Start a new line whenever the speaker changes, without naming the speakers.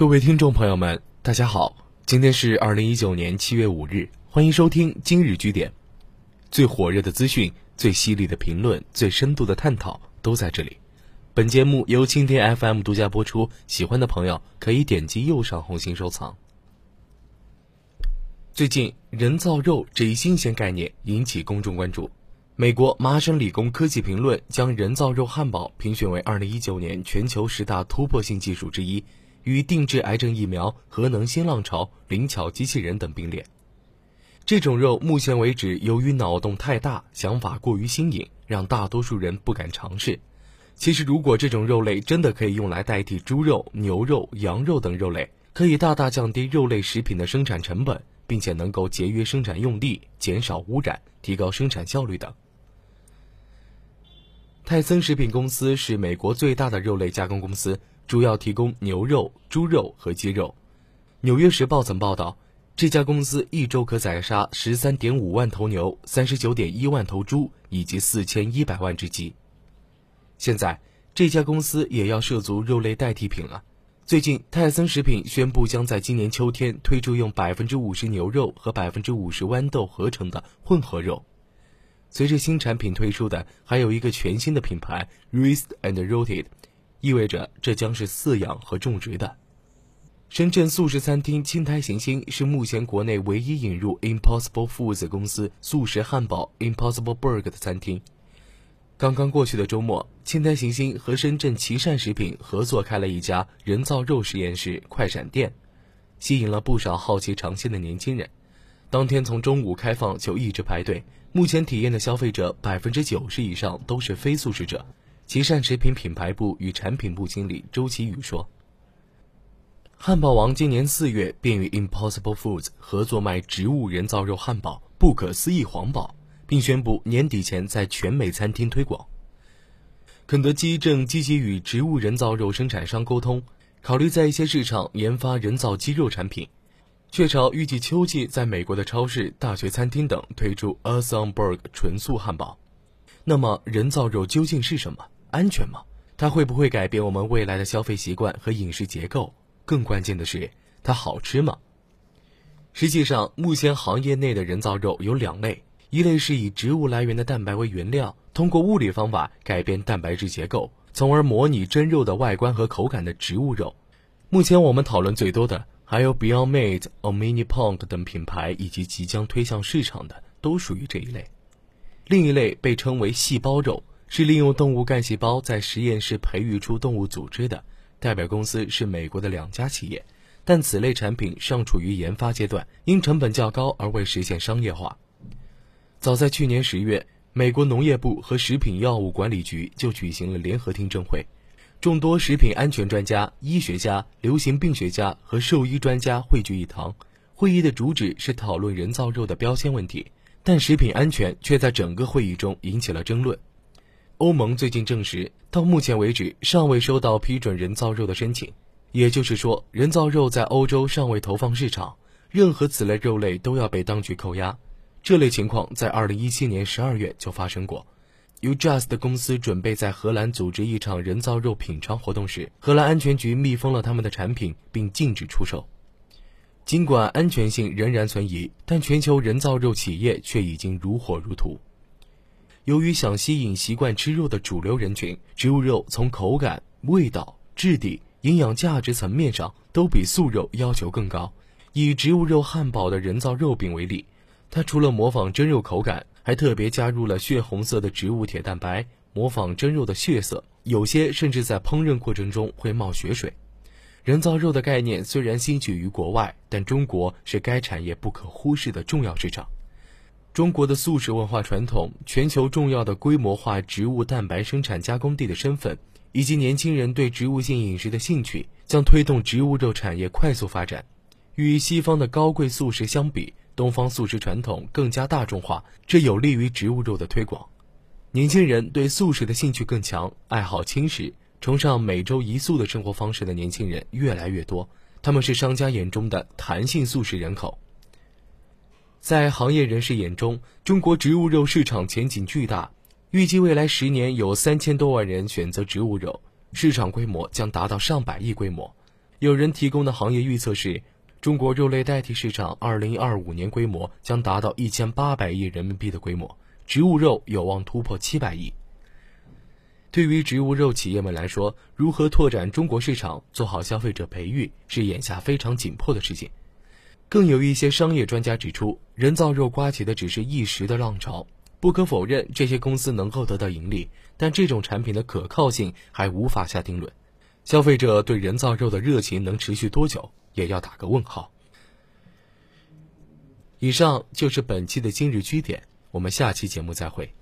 各位听众朋友们，大家好，今天是二零一九年七月五日，欢迎收听今日据点，最火热的资讯、最犀利的评论、最深度的探讨都在这里。本节目由蜻蜓 FM 独家播出，喜欢的朋友可以点击右上红心收藏。最近，人造肉这一新鲜概念引起公众关注。美国麻省理工科技评论将人造肉汉堡评选为二零一九年全球十大突破性技术之一。与定制癌症疫苗、核能新浪潮、灵巧机器人等并列。这种肉目前为止，由于脑洞太大、想法过于新颖，让大多数人不敢尝试。其实，如果这种肉类真的可以用来代替猪肉、牛肉、羊肉等肉类，可以大大降低肉类食品的生产成本，并且能够节约生产用地、减少污染、提高生产效率等。泰森食品公司是美国最大的肉类加工公司。主要提供牛肉、猪肉和鸡肉。纽约时报曾报道，这家公司一周可宰杀十三点五万头牛、三十九点一万头猪以及四千一百万只鸡。现在，这家公司也要涉足肉类代替品了。最近，泰森食品宣布将在今年秋天推出用百分之五十牛肉和百分之五十豌豆合成的混合肉。随着新产品推出的，还有一个全新的品牌 Raised and Rooted。意味着这将是饲养和种植的。深圳素食餐厅青苔行星是目前国内唯一引入 Impossible Foods 公司素食汉堡 Impossible Burger 的餐厅。刚刚过去的周末，青苔行星和深圳奇善食品合作开了一家人造肉实验室快闪店，吸引了不少好奇尝鲜的年轻人。当天从中午开放就一直排队，目前体验的消费者百分之九十以上都是非素食者。奇善食品品牌部与产品部经理周奇宇说：“汉堡王今年四月便与 Impossible Foods 合作卖植物人造肉汉堡‘不可思议黄堡’，并宣布年底前在全美餐厅推广。肯德基正积极与植物人造肉生产商沟通，考虑在一些市场研发人造鸡肉产品。雀巢预计秋季在美国的超市、大学餐厅等推出 Asamberg 纯素汉堡。那么，人造肉究竟是什么？”安全吗？它会不会改变我们未来的消费习惯和饮食结构？更关键的是，它好吃吗？实际上，目前行业内的人造肉有两类：一类是以植物来源的蛋白为原料，通过物理方法改变蛋白质结构，从而模拟真肉的外观和口感的植物肉。目前我们讨论最多的还有 Beyond Meat、Omnipod 等品牌，以及即将推向市场的都属于这一类。另一类被称为细胞肉。是利用动物干细胞在实验室培育出动物组织的，代表公司是美国的两家企业，但此类产品尚处于研发阶段，因成本较高而未实现商业化。早在去年十月，美国农业部和食品药物管理局就举行了联合听证会，众多食品安全专家、医学家、流行病学家和兽医专家汇聚一堂。会议的主旨是讨论人造肉的标签问题，但食品安全却在整个会议中引起了争论。欧盟最近证实，到目前为止尚未收到批准人造肉的申请，也就是说，人造肉在欧洲尚未投放市场，任何此类肉类都要被当局扣押。这类情况在2017年12月就发生过。由 Just 公司准备在荷兰组织一场人造肉品尝活动时，荷兰安全局密封了他们的产品并禁止出售。尽管安全性仍然存疑，但全球人造肉企业却已经如火如荼。由于想吸引习惯吃肉的主流人群，植物肉从口感、味道、质地、营养价值层面上都比素肉要求更高。以植物肉汉堡的人造肉饼为例，它除了模仿真肉口感，还特别加入了血红色的植物铁蛋白，模仿真肉的血色，有些甚至在烹饪过程中会冒血水。人造肉的概念虽然兴起于国外，但中国是该产业不可忽视的重要市场。中国的素食文化传统、全球重要的规模化植物蛋白生产加工地的身份，以及年轻人对植物性饮食的兴趣，将推动植物肉产业快速发展。与西方的高贵素食相比，东方素食传统更加大众化，这有利于植物肉的推广。年轻人对素食的兴趣更强，爱好轻食、崇尚每周一素的生活方式的年轻人越来越多，他们是商家眼中的弹性素食人口。在行业人士眼中，中国植物肉市场前景巨大，预计未来十年有三千多万人选择植物肉，市场规模将达到上百亿规模。有人提供的行业预测是，中国肉类代替市场2025年规模将达到1800亿人民币的规模，植物肉有望突破700亿。对于植物肉企业们来说，如何拓展中国市场、做好消费者培育，是眼下非常紧迫的事情。更有一些商业专家指出，人造肉刮起的只是一时的浪潮。不可否认，这些公司能够得到盈利，但这种产品的可靠性还无法下定论。消费者对人造肉的热情能持续多久，也要打个问号。以上就是本期的今日居点，我们下期节目再会。